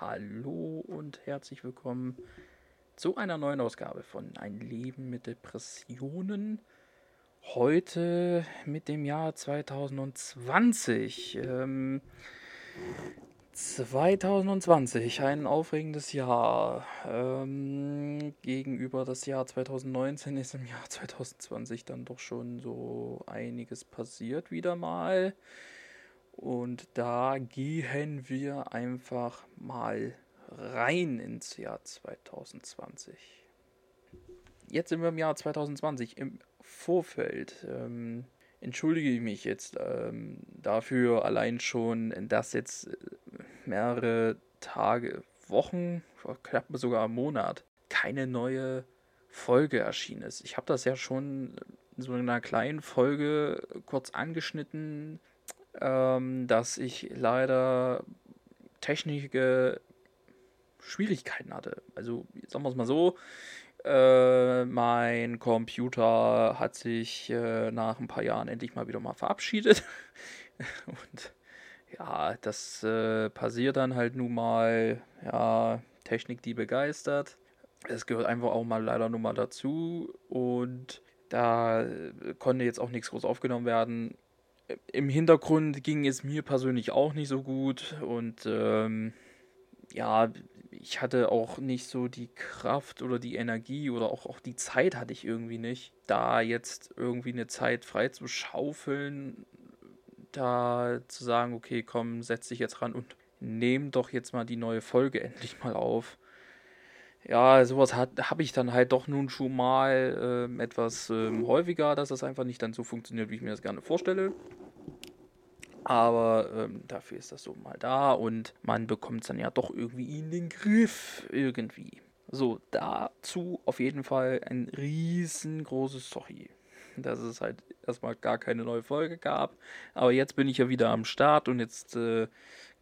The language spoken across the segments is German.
Hallo und herzlich willkommen zu einer neuen Ausgabe von Ein Leben mit Depressionen. Heute mit dem Jahr 2020. Ähm, 2020, ein aufregendes Jahr. Ähm, gegenüber das Jahr 2019 ist im Jahr 2020 dann doch schon so einiges passiert wieder mal. Und da gehen wir einfach mal rein ins Jahr 2020. Jetzt sind wir im Jahr 2020. Im Vorfeld ähm, entschuldige ich mich jetzt ähm, dafür allein schon, dass jetzt äh, mehrere Tage, Wochen, knapp sogar einen Monat keine neue Folge erschienen ist. Ich habe das ja schon in so einer kleinen Folge kurz angeschnitten, ähm, dass ich leider technische Schwierigkeiten hatte. Also, sagen wir es mal so, äh, mein Computer hat sich äh, nach ein paar Jahren endlich mal wieder mal verabschiedet. Und ja, das äh, passiert dann halt nun mal. Ja, Technik, die begeistert. Es gehört einfach auch mal leider nur mal dazu. Und da konnte jetzt auch nichts groß aufgenommen werden im Hintergrund ging es mir persönlich auch nicht so gut und ähm, ja, ich hatte auch nicht so die Kraft oder die Energie oder auch, auch die Zeit hatte ich irgendwie nicht, da jetzt irgendwie eine Zeit frei zu schaufeln, da zu sagen, okay, komm, setz dich jetzt ran und nehm doch jetzt mal die neue Folge endlich mal auf. Ja, sowas habe ich dann halt doch nun schon mal äh, etwas äh, häufiger, dass das einfach nicht dann so funktioniert, wie ich mir das gerne vorstelle. Aber ähm, dafür ist das so mal da und man bekommt es dann ja doch irgendwie in den Griff. Irgendwie. So, dazu auf jeden Fall ein riesengroßes Sorry. Dass es halt erstmal gar keine neue Folge gab. Aber jetzt bin ich ja wieder am Start und jetzt äh,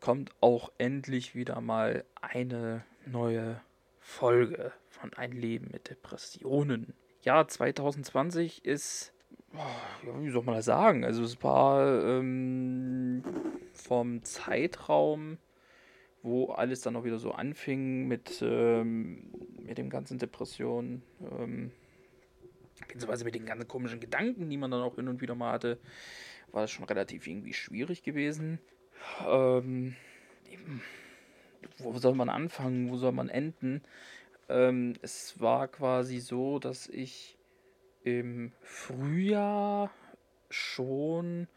kommt auch endlich wieder mal eine neue Folge von Ein Leben mit Depressionen. Ja, 2020 ist ja, wie soll man das sagen? Also es war ähm, vom Zeitraum, wo alles dann auch wieder so anfing mit, ähm, mit dem ganzen Depressionen, ähm, beziehungsweise mit den ganzen komischen Gedanken, die man dann auch hin und wieder mal hatte, war das schon relativ irgendwie schwierig gewesen. Ähm, wo soll man anfangen? Wo soll man enden? Ähm, es war quasi so, dass ich im Frühjahr schon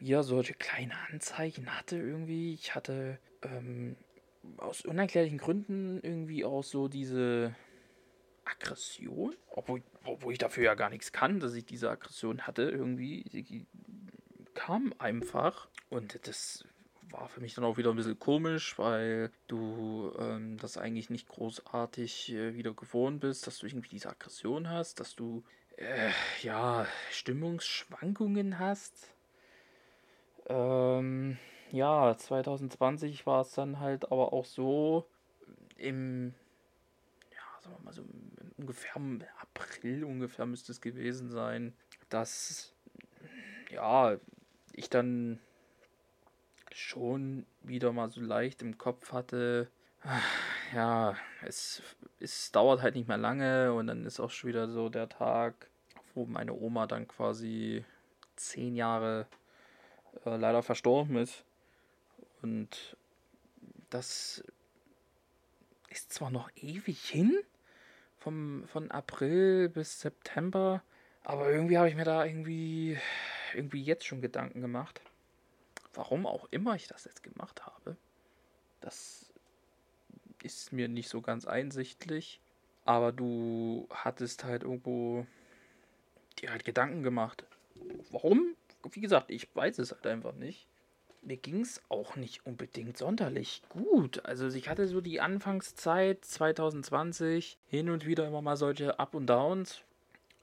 ja solche kleine Anzeichen hatte irgendwie. Ich hatte ähm, aus unerklärlichen Gründen irgendwie auch so diese Aggression, obwohl, obwohl ich dafür ja gar nichts kann, dass ich diese Aggression hatte irgendwie. Die kam einfach und das war für mich dann auch wieder ein bisschen komisch, weil du ähm, das eigentlich nicht großartig äh, wieder gewohnt bist, dass du irgendwie diese Aggression hast, dass du äh, ja Stimmungsschwankungen hast. Ähm, ja, 2020 war es dann halt aber auch so im, ja, sagen wir mal so ungefähr im April ungefähr müsste es gewesen sein, dass ja ich dann schon wieder mal so leicht im Kopf hatte, ja, es, es dauert halt nicht mehr lange und dann ist auch schon wieder so der Tag, wo meine Oma dann quasi zehn Jahre äh, leider verstorben ist. Und das ist zwar noch ewig hin, vom, von April bis September, aber irgendwie habe ich mir da irgendwie, irgendwie jetzt schon Gedanken gemacht warum auch immer ich das jetzt gemacht habe, das ist mir nicht so ganz einsichtlich. Aber du hattest halt irgendwo dir halt Gedanken gemacht. Warum? Wie gesagt, ich weiß es halt einfach nicht. Mir ging es auch nicht unbedingt sonderlich gut. Also ich hatte so die Anfangszeit 2020 hin und wieder immer mal solche Up und Downs.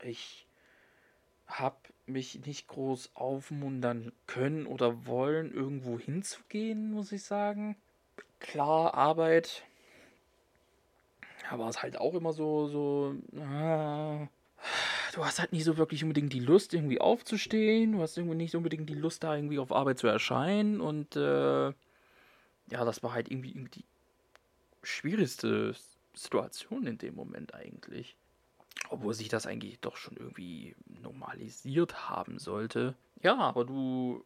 Ich habe mich nicht groß aufmuntern können oder wollen, irgendwo hinzugehen, muss ich sagen. Klar, Arbeit. Da war es halt auch immer so, so. Äh, du hast halt nicht so wirklich unbedingt die Lust, irgendwie aufzustehen. Du hast irgendwie nicht unbedingt die Lust, da irgendwie auf Arbeit zu erscheinen. Und äh, ja, das war halt irgendwie, irgendwie schwierigste Situation in dem Moment eigentlich. Obwohl sich das eigentlich doch schon irgendwie normalisiert haben sollte. Ja, aber du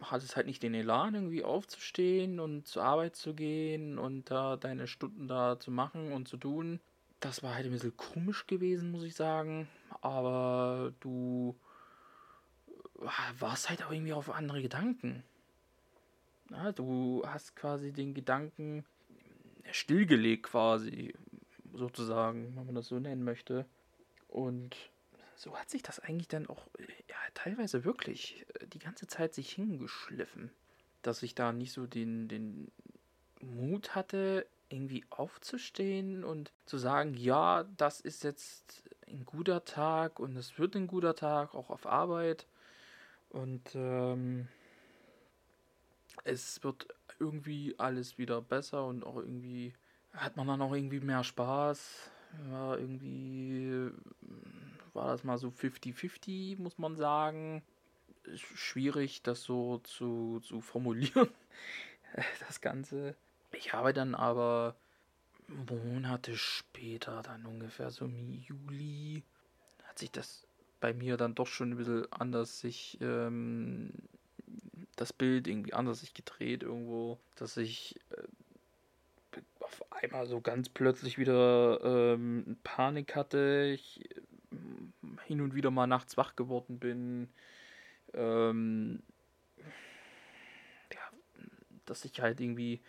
hattest halt nicht den Elan, irgendwie aufzustehen und zur Arbeit zu gehen und da deine Stunden da zu machen und zu tun. Das war halt ein bisschen komisch gewesen, muss ich sagen. Aber du warst halt auch irgendwie auf andere Gedanken. Ja, du hast quasi den Gedanken stillgelegt quasi, sozusagen, wenn man das so nennen möchte. Und so hat sich das eigentlich dann auch ja, teilweise wirklich äh, die ganze Zeit sich hingeschliffen. Dass ich da nicht so den, den Mut hatte, irgendwie aufzustehen und zu sagen, ja, das ist jetzt ein guter Tag und es wird ein guter Tag, auch auf Arbeit. Und ähm, es wird irgendwie alles wieder besser und auch irgendwie hat man dann auch irgendwie mehr Spaß. Ja, irgendwie war das mal so 50-50, muss man sagen. Schwierig, das so zu, zu formulieren, das Ganze. Ich habe dann aber Monate später, dann ungefähr so im Juli, hat sich das bei mir dann doch schon ein bisschen anders sich ähm, das Bild irgendwie anders sich gedreht irgendwo, dass ich äh, auf einmal so ganz plötzlich wieder ähm, Panik hatte, ich äh, hin und wieder mal nachts wach geworden bin, ähm, ja, dass ich halt irgendwie,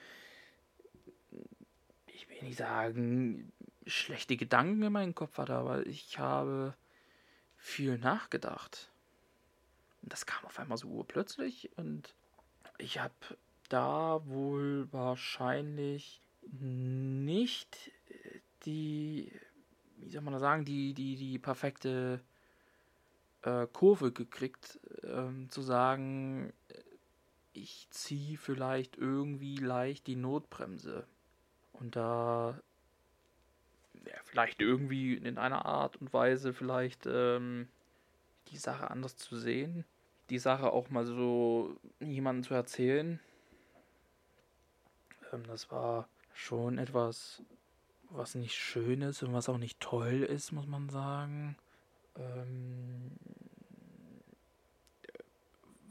ich will nicht sagen, schlechte Gedanken in meinem Kopf hatte, aber ich habe viel nachgedacht. Und das kam auf einmal so urplötzlich und ich habe da wohl wahrscheinlich nicht die, wie soll man das sagen, die, die, die perfekte äh, Kurve gekriegt, ähm, zu sagen, ich ziehe vielleicht irgendwie leicht die Notbremse. Und da ja, vielleicht irgendwie in einer Art und Weise vielleicht ähm, die Sache anders zu sehen, die Sache auch mal so jemandem zu erzählen. Ähm, das war schon etwas, was nicht schön ist und was auch nicht toll ist, muss man sagen. Ähm,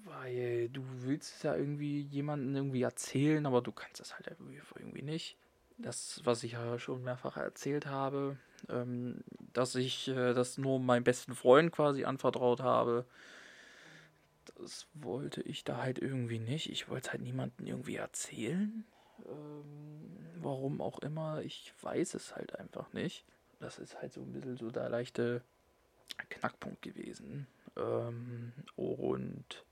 weil du willst es ja irgendwie jemandem irgendwie erzählen, aber du kannst es halt irgendwie nicht das, was ich ja schon mehrfach erzählt habe, ähm, dass ich äh, das nur meinem besten Freund quasi anvertraut habe. Das wollte ich da halt irgendwie nicht. Ich wollte es halt niemandem irgendwie erzählen. Ähm, warum auch immer, ich weiß es halt einfach nicht. Das ist halt so ein bisschen so der leichte Knackpunkt gewesen. Ähm, und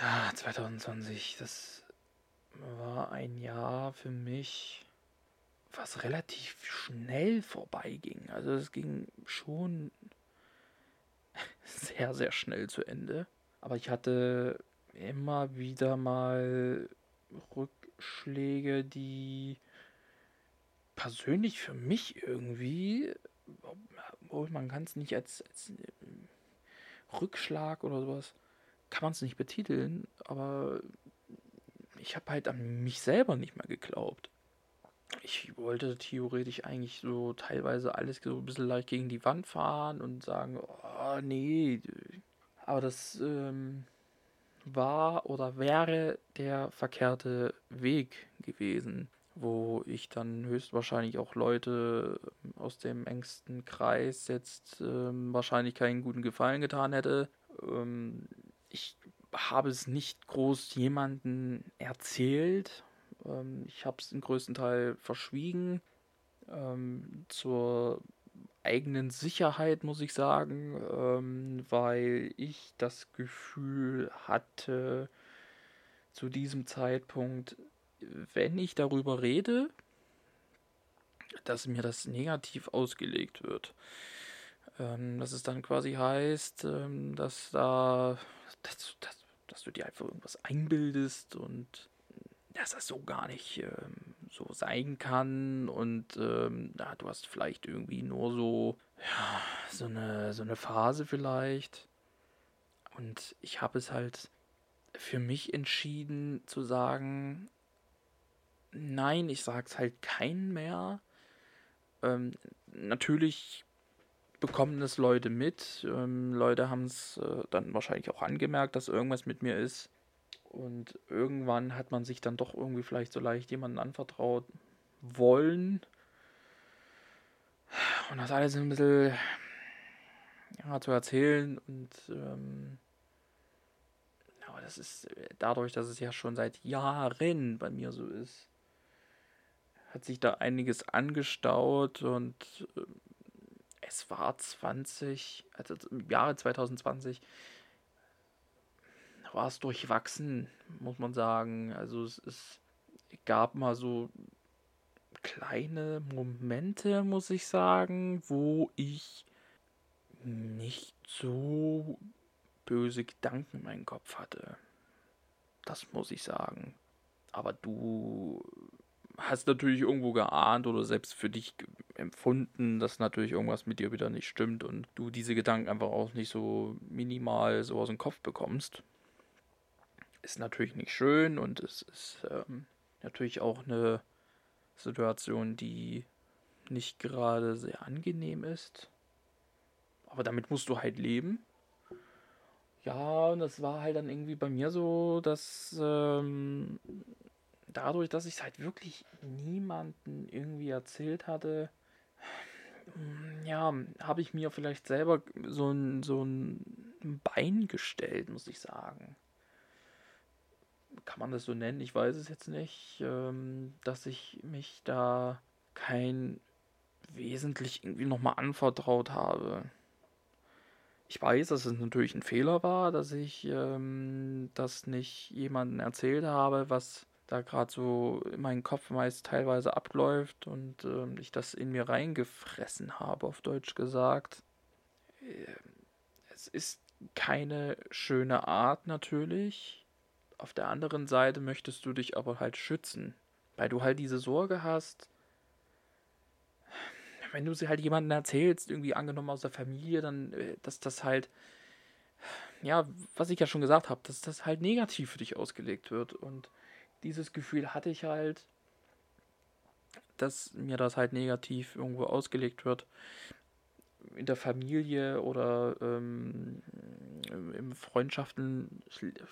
ja, 2020, das war ein Jahr für mich, was relativ schnell vorbeiging. Also es ging schon sehr, sehr schnell zu Ende. Aber ich hatte immer wieder mal Rückschläge, die persönlich für mich irgendwie, obwohl man kann es nicht als, als äh, Rückschlag oder sowas, kann man es nicht betiteln, aber ich habe halt an mich selber nicht mehr geglaubt. Ich wollte theoretisch eigentlich so teilweise alles so ein bisschen leicht gegen die Wand fahren und sagen, oh nee. Aber das ähm, war oder wäre der verkehrte Weg gewesen, wo ich dann höchstwahrscheinlich auch Leute aus dem engsten Kreis jetzt ähm, wahrscheinlich keinen guten Gefallen getan hätte. Ähm, ich habe es nicht groß jemanden erzählt. Ähm, ich habe es im größten Teil verschwiegen. Ähm, zur eigenen Sicherheit, muss ich sagen, ähm, weil ich das Gefühl hatte, zu diesem Zeitpunkt, wenn ich darüber rede, dass mir das negativ ausgelegt wird. Ähm, dass es dann quasi heißt, ähm, dass da dass, dass, dass du dir einfach irgendwas einbildest und dass das so gar nicht ähm, so sein kann und ähm, ja, du hast vielleicht irgendwie nur so ja, so eine so eine Phase vielleicht und ich habe es halt für mich entschieden zu sagen nein, ich sag's halt keinen mehr. Ähm, natürlich bekommen es Leute mit. Ähm, Leute haben es äh, dann wahrscheinlich auch angemerkt, dass irgendwas mit mir ist. Und irgendwann hat man sich dann doch irgendwie vielleicht so leicht jemanden anvertraut wollen. Und das alles ein bisschen ja, zu erzählen. Und ähm, aber das ist dadurch, dass es ja schon seit Jahren bei mir so ist, hat sich da einiges angestaut und äh, es war 20, also im Jahre 2020 war es durchwachsen, muss man sagen. Also es, es gab mal so kleine Momente, muss ich sagen, wo ich nicht so böse Gedanken in meinem Kopf hatte. Das muss ich sagen. Aber du hast natürlich irgendwo geahnt oder selbst für dich empfunden, dass natürlich irgendwas mit dir wieder nicht stimmt und du diese Gedanken einfach auch nicht so minimal so aus dem Kopf bekommst. Ist natürlich nicht schön und es ist ähm, natürlich auch eine Situation, die nicht gerade sehr angenehm ist. Aber damit musst du halt leben. Ja, und das war halt dann irgendwie bei mir so, dass ähm, dadurch, dass ich es halt wirklich niemanden irgendwie erzählt hatte, ja, habe ich mir vielleicht selber so ein, so ein Bein gestellt, muss ich sagen. Kann man das so nennen? Ich weiß es jetzt nicht, ähm, dass ich mich da kein wesentlich irgendwie nochmal anvertraut habe. Ich weiß, dass es natürlich ein Fehler war, dass ich ähm, das nicht jemandem erzählt habe, was da gerade so in meinem Kopf meist teilweise abläuft und äh, ich das in mir reingefressen habe, auf Deutsch gesagt. Äh, es ist keine schöne Art natürlich. Auf der anderen Seite möchtest du dich aber halt schützen, weil du halt diese Sorge hast, wenn du sie halt jemandem erzählst, irgendwie angenommen aus der Familie, dann, äh, dass das halt, ja, was ich ja schon gesagt habe, dass das halt negativ für dich ausgelegt wird und dieses Gefühl hatte ich halt, dass mir das halt negativ irgendwo ausgelegt wird. In der Familie oder ähm, im Freundschaften,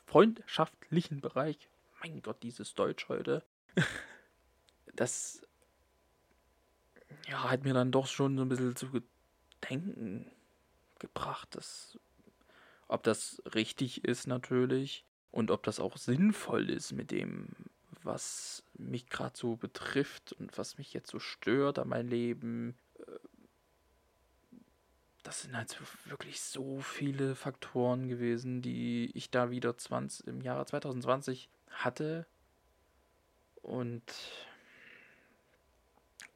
freundschaftlichen Bereich. Mein Gott, dieses Deutsch heute. das ja, hat mir dann doch schon so ein bisschen zu denken gebracht, dass, ob das richtig ist natürlich und ob das auch sinnvoll ist mit dem, was mich gerade so betrifft und was mich jetzt so stört an meinem Leben. Das sind halt wirklich so viele Faktoren gewesen, die ich da wieder 20, im Jahre 2020 hatte. Und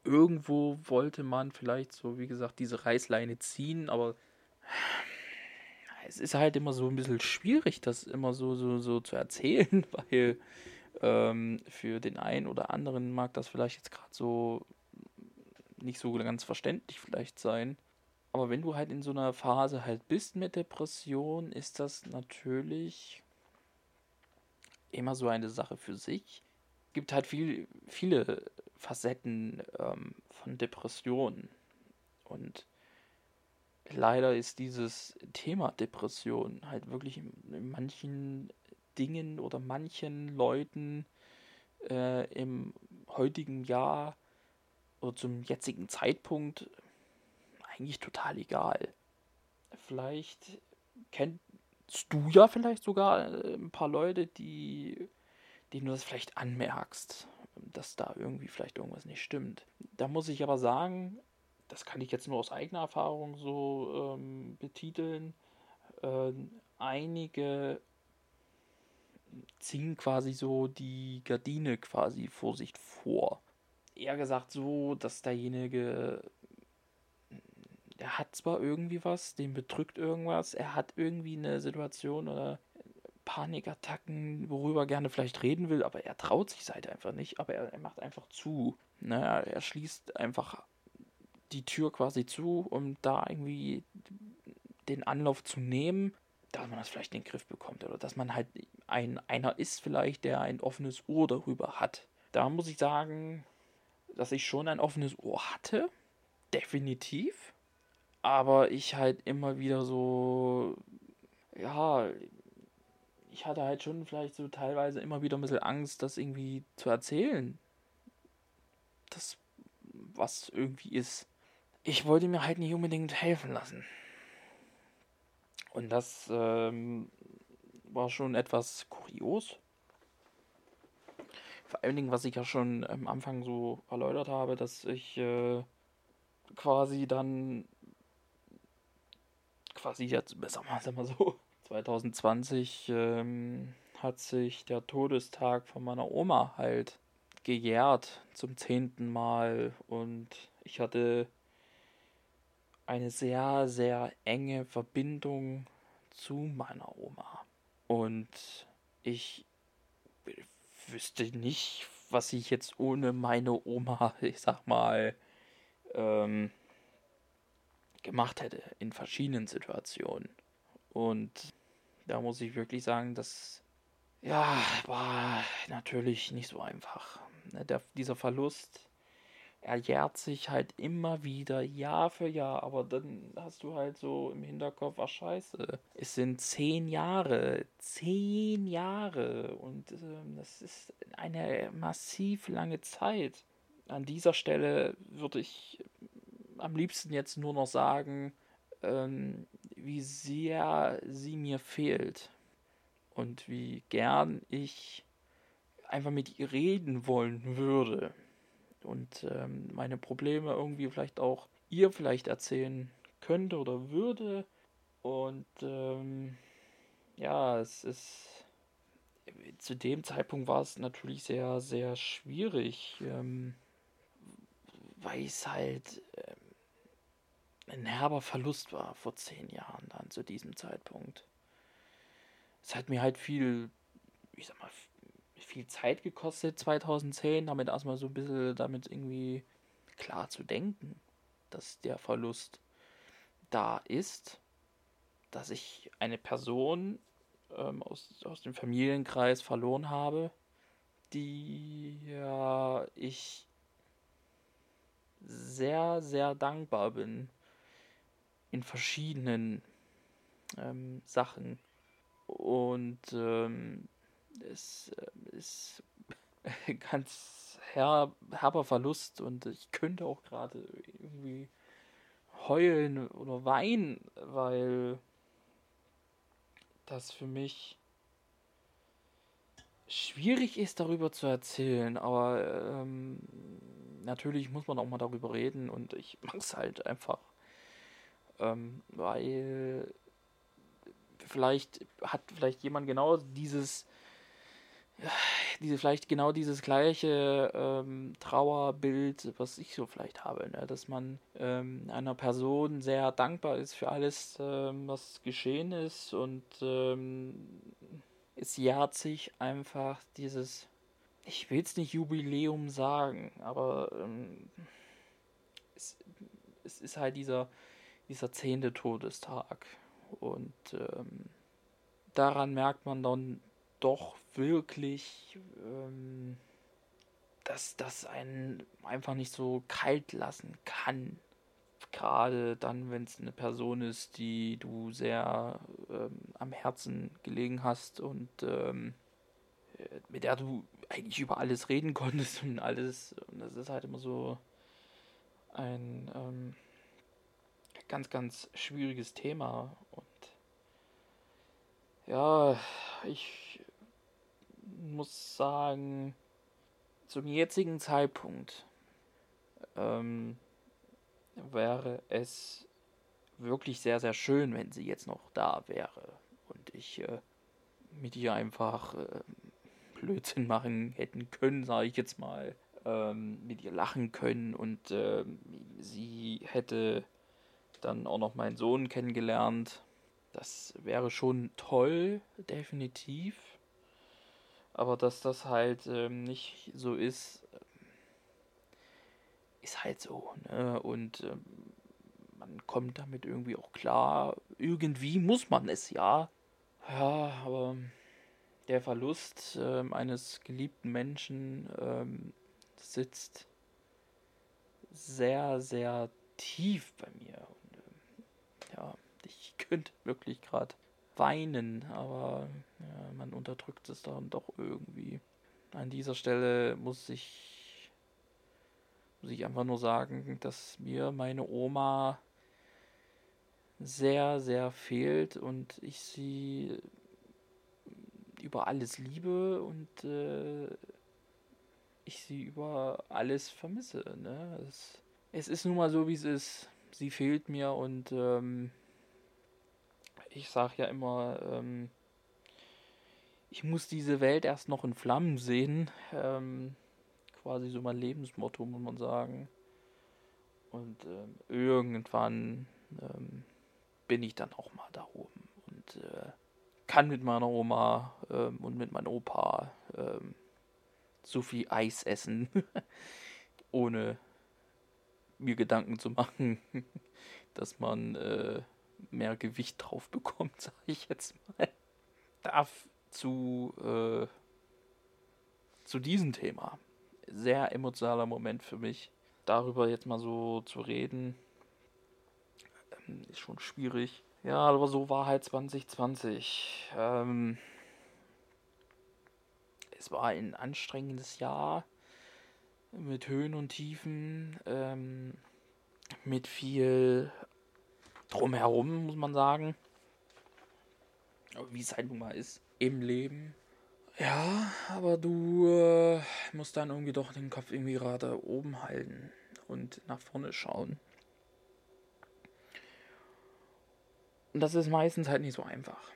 irgendwo wollte man vielleicht so, wie gesagt, diese Reißleine ziehen, aber es ist halt immer so ein bisschen schwierig, das immer so, so, so zu erzählen, weil ähm, für den einen oder anderen mag das vielleicht jetzt gerade so nicht so ganz verständlich vielleicht sein. Aber wenn du halt in so einer Phase halt bist mit Depression, ist das natürlich immer so eine Sache für sich. Es gibt halt viel, viele Facetten ähm, von Depressionen. Und leider ist dieses Thema Depression halt wirklich in, in manchen Dingen oder manchen Leuten äh, im heutigen Jahr oder zum jetzigen Zeitpunkt eigentlich total egal. Vielleicht kennst du ja vielleicht sogar äh, ein paar Leute, die denen du das vielleicht anmerkst, dass da irgendwie vielleicht irgendwas nicht stimmt. Da muss ich aber sagen, das kann ich jetzt nur aus eigener Erfahrung so ähm, betiteln. Äh, einige ziehen quasi so die Gardine quasi Vorsicht vor. Eher gesagt so, dass derjenige, der hat zwar irgendwie was, den bedrückt irgendwas, er hat irgendwie eine Situation oder Panikattacken, worüber er gerne vielleicht reden will, aber er traut sich halt einfach nicht, aber er, er macht einfach zu. Naja, ne, er schließt einfach die Tür quasi zu, um da irgendwie den Anlauf zu nehmen, dass man das vielleicht in den Griff bekommt oder dass man halt ein, einer ist vielleicht, der ein offenes Ohr darüber hat, da muss ich sagen, dass ich schon ein offenes Ohr hatte. Definitiv. Aber ich halt immer wieder so, ja, ich hatte halt schon vielleicht so teilweise immer wieder ein bisschen Angst, das irgendwie zu erzählen. Das, was irgendwie ist. Ich wollte mir halt nicht unbedingt helfen lassen. Und das ähm, war schon etwas kurios. Vor allen Dingen, was ich ja schon am Anfang so erläutert habe, dass ich äh, quasi dann quasi jetzt, besser mal so, 2020 ähm, hat sich der Todestag von meiner Oma halt gejährt zum zehnten Mal und ich hatte eine sehr, sehr enge Verbindung zu meiner Oma. Und ich wüsste nicht, was ich jetzt ohne meine Oma, ich sag mal, ähm, gemacht hätte in verschiedenen Situationen. Und da muss ich wirklich sagen, das ja, war natürlich nicht so einfach. Ne, der, dieser Verlust, er jährt sich halt immer wieder, Jahr für Jahr, aber dann hast du halt so im Hinterkopf, ach scheiße, es sind zehn Jahre, zehn Jahre und äh, das ist eine massiv lange Zeit. An dieser Stelle würde ich am liebsten jetzt nur noch sagen, ähm, wie sehr sie mir fehlt und wie gern ich einfach mit ihr reden wollen würde und ähm, meine Probleme irgendwie vielleicht auch ihr vielleicht erzählen könnte oder würde. Und ähm, ja, es ist zu dem Zeitpunkt war es natürlich sehr, sehr schwierig, ähm, weil es halt ähm, ein herber Verlust war vor zehn Jahren dann zu diesem Zeitpunkt. Es hat mir halt viel, ich sag mal, viel Zeit gekostet 2010, damit erstmal so ein bisschen damit irgendwie klar zu denken, dass der Verlust da ist, dass ich eine Person ähm, aus, aus dem Familienkreis verloren habe, die ja ich sehr, sehr dankbar bin in verschiedenen ähm, Sachen. Und ähm, es äh, ist ganz her herber Verlust. Und ich könnte auch gerade irgendwie heulen oder weinen, weil das für mich schwierig ist, darüber zu erzählen, aber ähm, natürlich muss man auch mal darüber reden. Und ich mag es halt einfach ähm, weil vielleicht hat vielleicht jemand genau dieses diese vielleicht genau dieses gleiche ähm, Trauerbild, was ich so vielleicht habe, ne? dass man ähm, einer Person sehr dankbar ist für alles, ähm, was geschehen ist und ähm, es jährt sich einfach dieses, ich will es nicht Jubiläum sagen, aber ähm, es, es ist halt dieser dieser zehnte Todestag. Und ähm, daran merkt man dann doch wirklich, ähm, dass das einen einfach nicht so kalt lassen kann. Gerade dann, wenn es eine Person ist, die du sehr ähm, am Herzen gelegen hast und ähm, mit der du eigentlich über alles reden konntest und alles. Und das ist halt immer so ein ähm, ganz, ganz schwieriges Thema. Und ja, ich muss sagen, zum jetzigen Zeitpunkt ähm, wäre es wirklich sehr, sehr schön, wenn sie jetzt noch da wäre und ich äh, mit ihr einfach äh, Blödsinn machen hätten können, sage ich jetzt mal, ähm, mit ihr lachen können und äh, sie hätte dann auch noch meinen Sohn kennengelernt. Das wäre schon toll, definitiv. Aber dass das halt ähm, nicht so ist, ist halt so. Ne? Und ähm, man kommt damit irgendwie auch klar. Irgendwie muss man es ja. Ja, aber der Verlust ähm, eines geliebten Menschen ähm, sitzt sehr, sehr tief bei mir. Könnte wirklich gerade weinen, aber ja, man unterdrückt es dann doch irgendwie. An dieser Stelle muss ich, muss ich einfach nur sagen, dass mir meine Oma sehr, sehr fehlt und ich sie über alles liebe und äh, ich sie über alles vermisse. Ne? Es, es ist nun mal so, wie es ist. Sie fehlt mir und ähm, ich sage ja immer, ähm, ich muss diese Welt erst noch in Flammen sehen. Ähm, quasi so mein Lebensmotto, muss man sagen. Und ähm, irgendwann ähm, bin ich dann auch mal da oben und äh, kann mit meiner Oma ähm, und mit meinem Opa ähm, so viel Eis essen, ohne mir Gedanken zu machen, dass man äh, mehr Gewicht drauf bekommt, sage ich jetzt mal. Darf zu, äh, zu diesem Thema. Sehr emotionaler Moment für mich. Darüber jetzt mal so zu reden, ähm, ist schon schwierig. Ja, aber so war halt 2020. Ähm, es war ein anstrengendes Jahr mit Höhen und Tiefen, ähm, mit viel drumherum, muss man sagen. Wie es halt nun mal ist im Leben. Ja, aber du äh, musst dann irgendwie doch den Kopf irgendwie gerade oben halten und nach vorne schauen. Und das ist meistens halt nicht so einfach.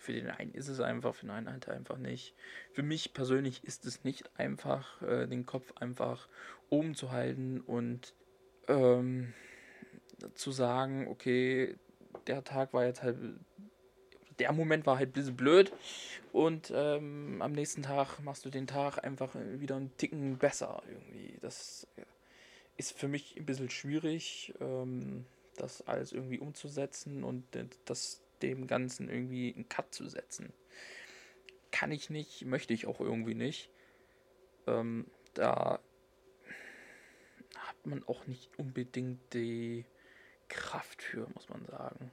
Für den einen ist es einfach, für den einen halt einfach nicht. Für mich persönlich ist es nicht einfach, äh, den Kopf einfach oben zu halten und ähm, zu sagen, okay, der Tag war jetzt halt, der Moment war halt ein bisschen blöd und ähm, am nächsten Tag machst du den Tag einfach wieder einen Ticken besser irgendwie. Das ist für mich ein bisschen schwierig, ähm, das alles irgendwie umzusetzen und das dem Ganzen irgendwie einen Cut zu setzen. Kann ich nicht, möchte ich auch irgendwie nicht. Ähm, da hat man auch nicht unbedingt die Kraft für, muss man sagen.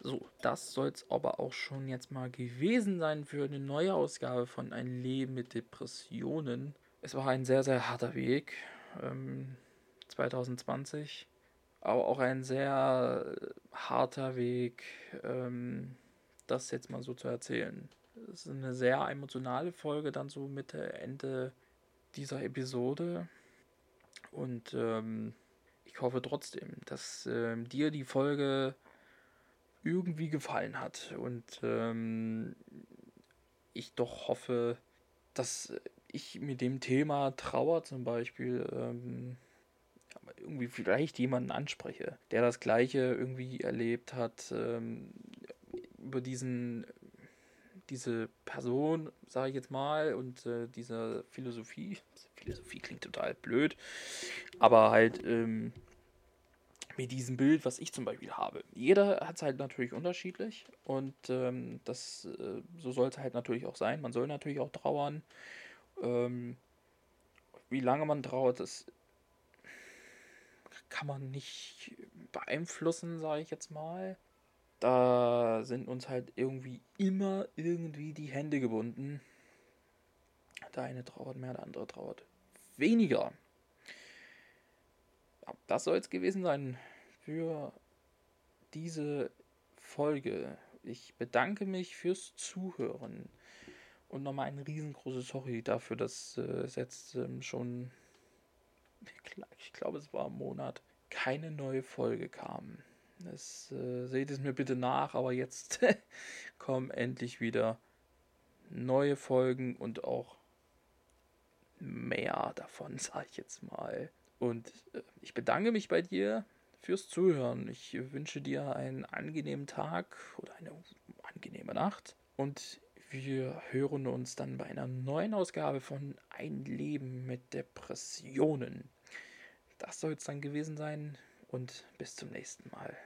So, das soll es aber auch schon jetzt mal gewesen sein für eine neue Ausgabe von Ein Leben mit Depressionen. Es war ein sehr, sehr harter Weg. Ähm, 2020. Aber auch ein sehr harter Weg, ähm, das jetzt mal so zu erzählen. Es ist eine sehr emotionale Folge, dann so Mitte, Ende dieser Episode. Und ähm, ich hoffe trotzdem, dass ähm, dir die Folge irgendwie gefallen hat. Und ähm, ich doch hoffe, dass ich mit dem Thema Trauer zum Beispiel ähm, irgendwie vielleicht jemanden anspreche, der das Gleiche irgendwie erlebt hat, ähm, über diesen diese Person, sage ich jetzt mal, und äh, diese Philosophie, Philosophie klingt total blöd, aber halt ähm, mit diesem Bild, was ich zum Beispiel habe. Jeder hat es halt natürlich unterschiedlich und ähm, das äh, so soll es halt natürlich auch sein. Man soll natürlich auch trauern. Ähm, wie lange man trauert, das kann man nicht beeinflussen, sage ich jetzt mal da sind uns halt irgendwie immer irgendwie die Hände gebunden. Der eine trauert mehr, der andere trauert weniger. Das soll es gewesen sein für diese Folge. Ich bedanke mich fürs Zuhören. Und nochmal ein riesengroßes Sorry dafür, dass äh, es jetzt ähm, schon, ich glaube, es war ein Monat, keine neue Folge kam. Das, äh, seht es mir bitte nach, aber jetzt kommen endlich wieder neue Folgen und auch mehr davon, sage ich jetzt mal. Und äh, ich bedanke mich bei dir fürs Zuhören. Ich wünsche dir einen angenehmen Tag oder eine angenehme Nacht. Und wir hören uns dann bei einer neuen Ausgabe von Ein Leben mit Depressionen. Das soll es dann gewesen sein und bis zum nächsten Mal.